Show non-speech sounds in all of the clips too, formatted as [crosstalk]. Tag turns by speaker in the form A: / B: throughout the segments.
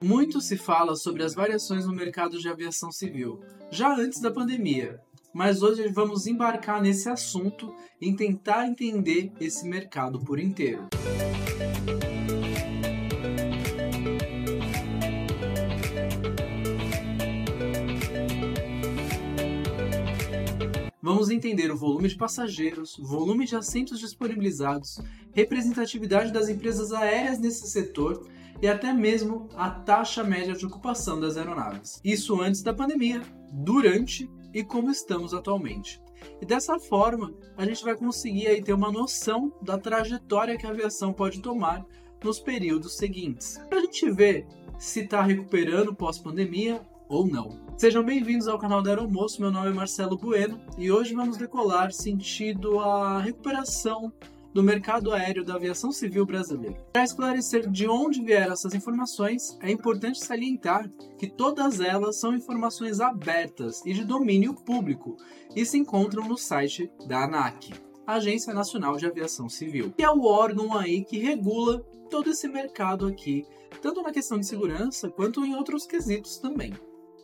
A: Muito se fala sobre as variações no mercado de aviação civil, já antes da pandemia, mas hoje vamos embarcar nesse assunto e tentar entender esse mercado por inteiro. Vamos entender o volume de passageiros, volume de assentos disponibilizados, representatividade das empresas aéreas nesse setor e até mesmo a taxa média de ocupação das aeronaves. Isso antes da pandemia, durante e como estamos atualmente. E dessa forma, a gente vai conseguir aí ter uma noção da trajetória que a aviação pode tomar nos períodos seguintes. Para a gente ver se está recuperando pós-pandemia ou não. Sejam bem-vindos ao canal da Aeromoço, meu nome é Marcelo Bueno e hoje vamos decolar sentido a recuperação do mercado aéreo da aviação civil brasileira. Para esclarecer de onde vieram essas informações, é importante salientar que todas elas são informações abertas e de domínio público e se encontram no site da ANAC, Agência Nacional de Aviação Civil, que é o órgão aí que regula todo esse mercado aqui, tanto na questão de segurança quanto em outros quesitos também.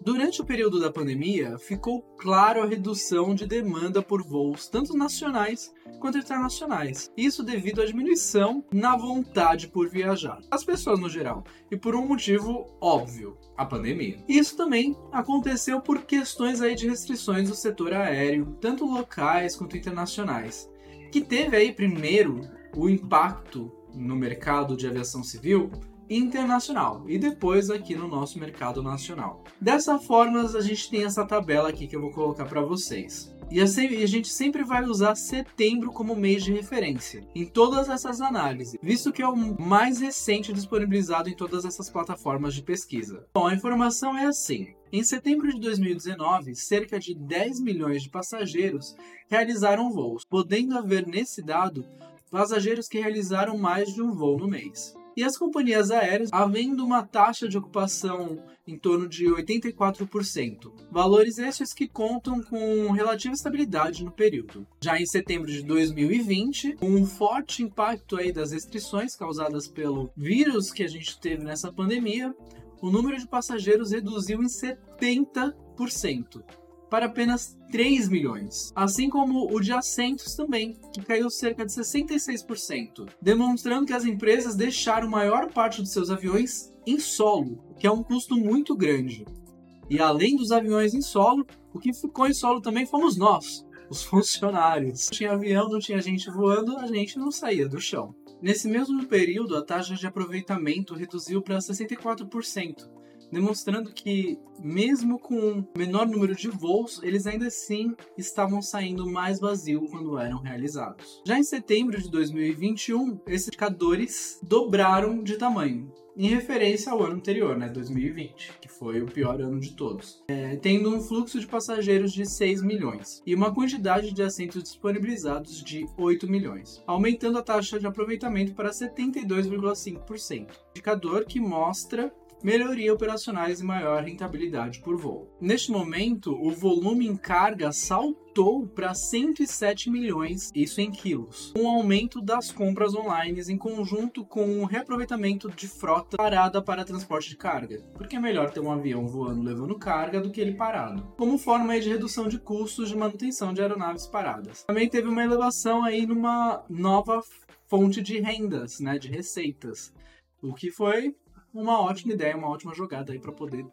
A: Durante o período da pandemia, ficou claro a redução de demanda por voos tanto nacionais quanto internacionais. Isso devido à diminuição na vontade por viajar, as pessoas no geral, e por um motivo óbvio, a pandemia. Isso também aconteceu por questões aí de restrições do setor aéreo, tanto locais quanto internacionais, que teve aí primeiro o impacto no mercado de aviação civil internacional e depois aqui no nosso mercado nacional. Dessa forma, a gente tem essa tabela aqui que eu vou colocar para vocês. E a gente sempre vai usar setembro como mês de referência em todas essas análises, visto que é o mais recente disponibilizado em todas essas plataformas de pesquisa. Bom, a informação é assim. Em setembro de 2019, cerca de 10 milhões de passageiros realizaram voos, podendo haver nesse dado passageiros que realizaram mais de um voo no mês. E as companhias aéreas, havendo uma taxa de ocupação em torno de 84%, valores esses que contam com relativa estabilidade no período. Já em setembro de 2020, com um forte impacto aí das restrições causadas pelo vírus que a gente teve nessa pandemia, o número de passageiros reduziu em 70% para apenas 3 milhões, assim como o de assentos também, que caiu cerca de 66%, demonstrando que as empresas deixaram maior parte dos seus aviões em solo, que é um custo muito grande. E além dos aviões em solo, o que ficou em solo também fomos nós, os [laughs] funcionários. Não tinha avião, não tinha gente voando, a gente não saía do chão. Nesse mesmo período, a taxa de aproveitamento reduziu para 64%, demonstrando que, mesmo com menor número de voos, eles ainda assim estavam saindo mais vazios quando eram realizados. Já em setembro de 2021, esses indicadores dobraram de tamanho, em referência ao ano anterior, né, 2020, que foi o pior ano de todos, é, tendo um fluxo de passageiros de 6 milhões e uma quantidade de assentos disponibilizados de 8 milhões, aumentando a taxa de aproveitamento para 72,5%, indicador que mostra melhoria operacionais e maior rentabilidade por voo. Neste momento, o volume em carga saltou para 107 milhões, isso em quilos, um aumento das compras online em conjunto com o reaproveitamento de frota parada para transporte de carga, porque é melhor ter um avião voando levando carga do que ele parado, como forma de redução de custos de manutenção de aeronaves paradas. Também teve uma elevação aí numa nova fonte de rendas, né, de receitas, o que foi uma ótima ideia, uma ótima jogada aí para poder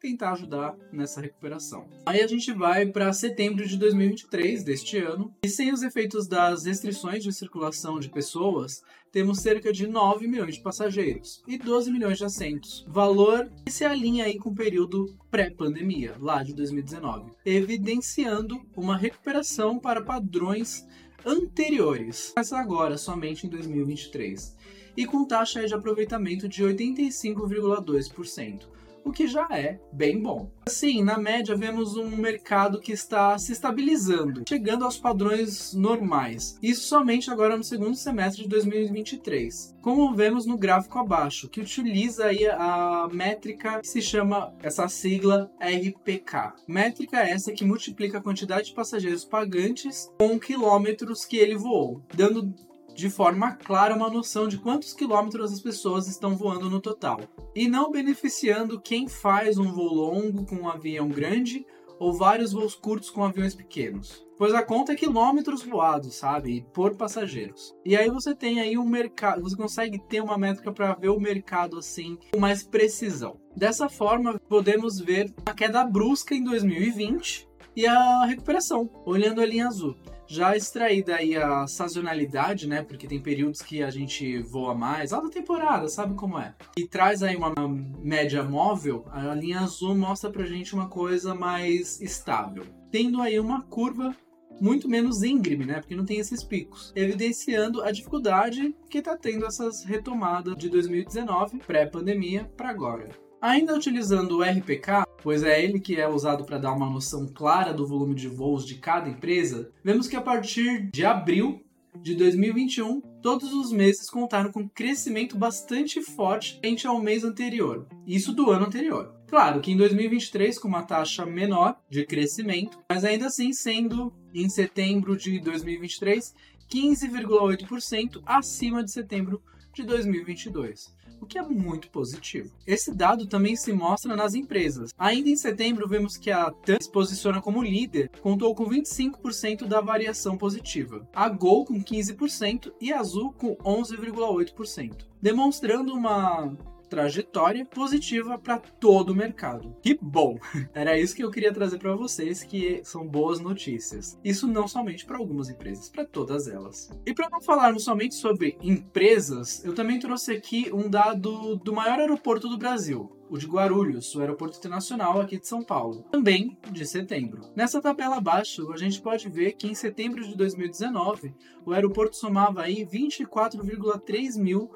A: tentar ajudar nessa recuperação. Aí a gente vai para setembro de 2023 deste ano, e sem os efeitos das restrições de circulação de pessoas, temos cerca de 9 milhões de passageiros e 12 milhões de assentos, valor que se alinha aí com o período pré-pandemia, lá de 2019, evidenciando uma recuperação para padrões anteriores, mas agora somente em 2023 e com taxa de aproveitamento de 85,2%, o que já é bem bom. Assim, na média, vemos um mercado que está se estabilizando, chegando aos padrões normais. Isso somente agora no segundo semestre de 2023. Como vemos no gráfico abaixo, que utiliza aí a métrica que se chama essa sigla RPK. Métrica essa que multiplica a quantidade de passageiros pagantes com quilômetros que ele voou, dando de forma clara uma noção de quantos quilômetros as pessoas estão voando no total, e não beneficiando quem faz um voo longo com um avião grande ou vários voos curtos com aviões pequenos. Pois a conta é quilômetros voados, sabe? Por passageiros. E aí você tem aí um mercado, você consegue ter uma métrica para ver o mercado assim com mais precisão. Dessa forma, podemos ver a queda brusca em 2020 e a recuperação, olhando a linha azul. Já extraída aí a sazonalidade, né? Porque tem períodos que a gente voa mais, alta temporada, sabe como é? E traz aí uma média móvel, a linha azul mostra pra gente uma coisa mais estável. Tendo aí uma curva muito menos íngreme, né? Porque não tem esses picos, evidenciando a dificuldade que está tendo essas retomadas de 2019, pré-pandemia, para agora. Ainda utilizando o RPK, pois é ele que é usado para dar uma noção clara do volume de voos de cada empresa, vemos que a partir de abril de 2021, todos os meses contaram com crescimento bastante forte frente ao mês anterior, isso do ano anterior. Claro que em 2023 com uma taxa menor de crescimento, mas ainda assim sendo em setembro de 2023 15,8% acima de setembro de 2022 o que é muito positivo. Esse dado também se mostra nas empresas. Ainda em setembro, vemos que a TAM se posiciona como líder, contou com 25% da variação positiva, a Gol com 15% e a Azul com 11,8%, demonstrando uma trajetória positiva para todo o mercado. Que bom! [laughs] Era isso que eu queria trazer para vocês, que são boas notícias. Isso não somente para algumas empresas, para todas elas. E para não falarmos somente sobre empresas, eu também trouxe aqui um dado do maior aeroporto do Brasil, o de Guarulhos, o aeroporto internacional aqui de São Paulo, também de setembro. Nessa tabela abaixo, a gente pode ver que em setembro de 2019, o aeroporto somava aí 24,3 mil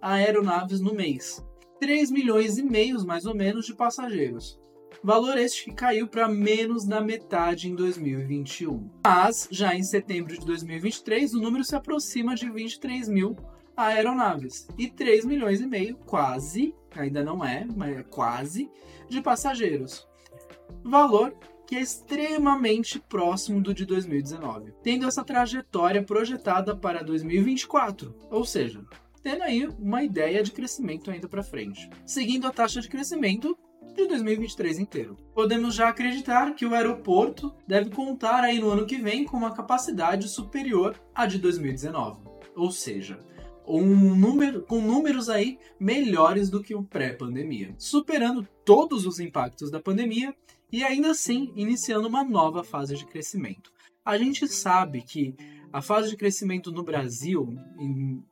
A: aeronaves no mês, 3 milhões e meio, mais ou menos, de passageiros. Valor este que caiu para menos da metade em 2021. Mas, já em setembro de 2023, o número se aproxima de 23 mil aeronaves e 3 milhões e meio, quase, ainda não é, mas é quase, de passageiros. Valor que é extremamente próximo do de 2019, tendo essa trajetória projetada para 2024, ou seja, tendo aí uma ideia de crescimento ainda para frente, seguindo a taxa de crescimento de 2023 inteiro. Podemos já acreditar que o aeroporto deve contar aí no ano que vem com uma capacidade superior à de 2019, ou seja, um número com números aí melhores do que o pré-pandemia, superando todos os impactos da pandemia e ainda assim iniciando uma nova fase de crescimento. A gente sabe que a fase de crescimento no Brasil, em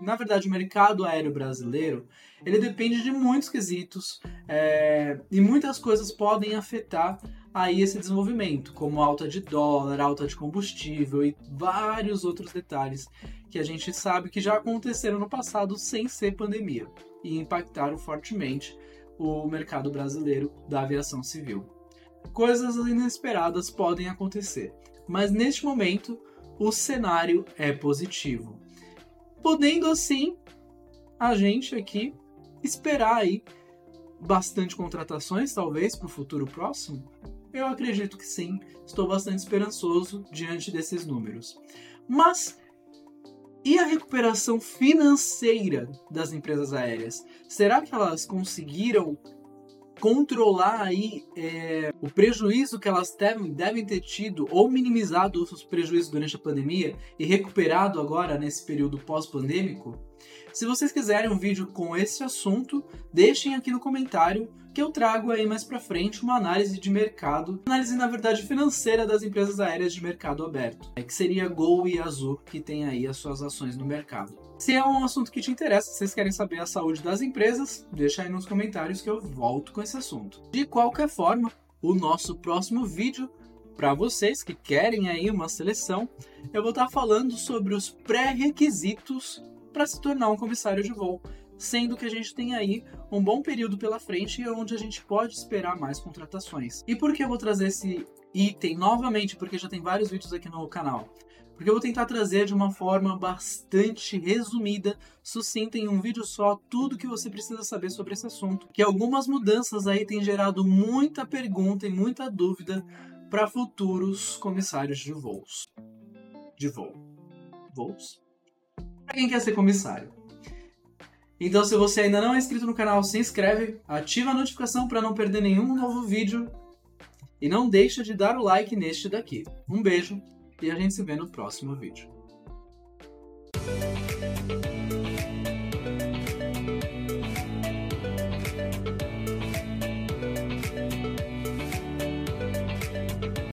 A: na verdade, o mercado aéreo brasileiro ele depende de muitos quesitos é, e muitas coisas podem afetar aí esse desenvolvimento, como alta de dólar, alta de combustível e vários outros detalhes que a gente sabe que já aconteceram no passado sem ser pandemia e impactaram fortemente o mercado brasileiro da aviação civil. Coisas inesperadas podem acontecer, mas neste momento o cenário é positivo podendo assim a gente aqui esperar aí bastante contratações, talvez, para o futuro próximo? Eu acredito que sim, estou bastante esperançoso diante desses números. Mas e a recuperação financeira das empresas aéreas? Será que elas conseguiram controlar aí é, o prejuízo que elas devem, devem ter tido ou minimizado os prejuízos durante a pandemia e recuperado agora nesse período pós-pandêmico? Se vocês quiserem um vídeo com esse assunto, deixem aqui no comentário que eu trago aí mais para frente uma análise de mercado, análise na verdade financeira das empresas aéreas de mercado aberto, que seria Gol e Azul que tem aí as suas ações no mercado. Se é um assunto que te interessa, vocês querem saber a saúde das empresas, deixa aí nos comentários que eu volto com esse assunto. De qualquer forma, o nosso próximo vídeo para vocês que querem aí uma seleção, eu vou estar falando sobre os pré-requisitos para se tornar um comissário de voo sendo que a gente tem aí um bom período pela frente onde a gente pode esperar mais contratações. E por que eu vou trazer esse item novamente? Porque já tem vários vídeos aqui no canal. Porque eu vou tentar trazer de uma forma bastante resumida, sucinta em um vídeo só, tudo que você precisa saber sobre esse assunto. Que algumas mudanças aí têm gerado muita pergunta e muita dúvida para futuros comissários de voos. De voo. Voos? Para quem quer ser comissário. Então, se você ainda não é inscrito no canal, se inscreve, ativa a notificação para não perder nenhum novo vídeo e não deixa de dar o like neste daqui. Um beijo e a gente se vê no próximo vídeo.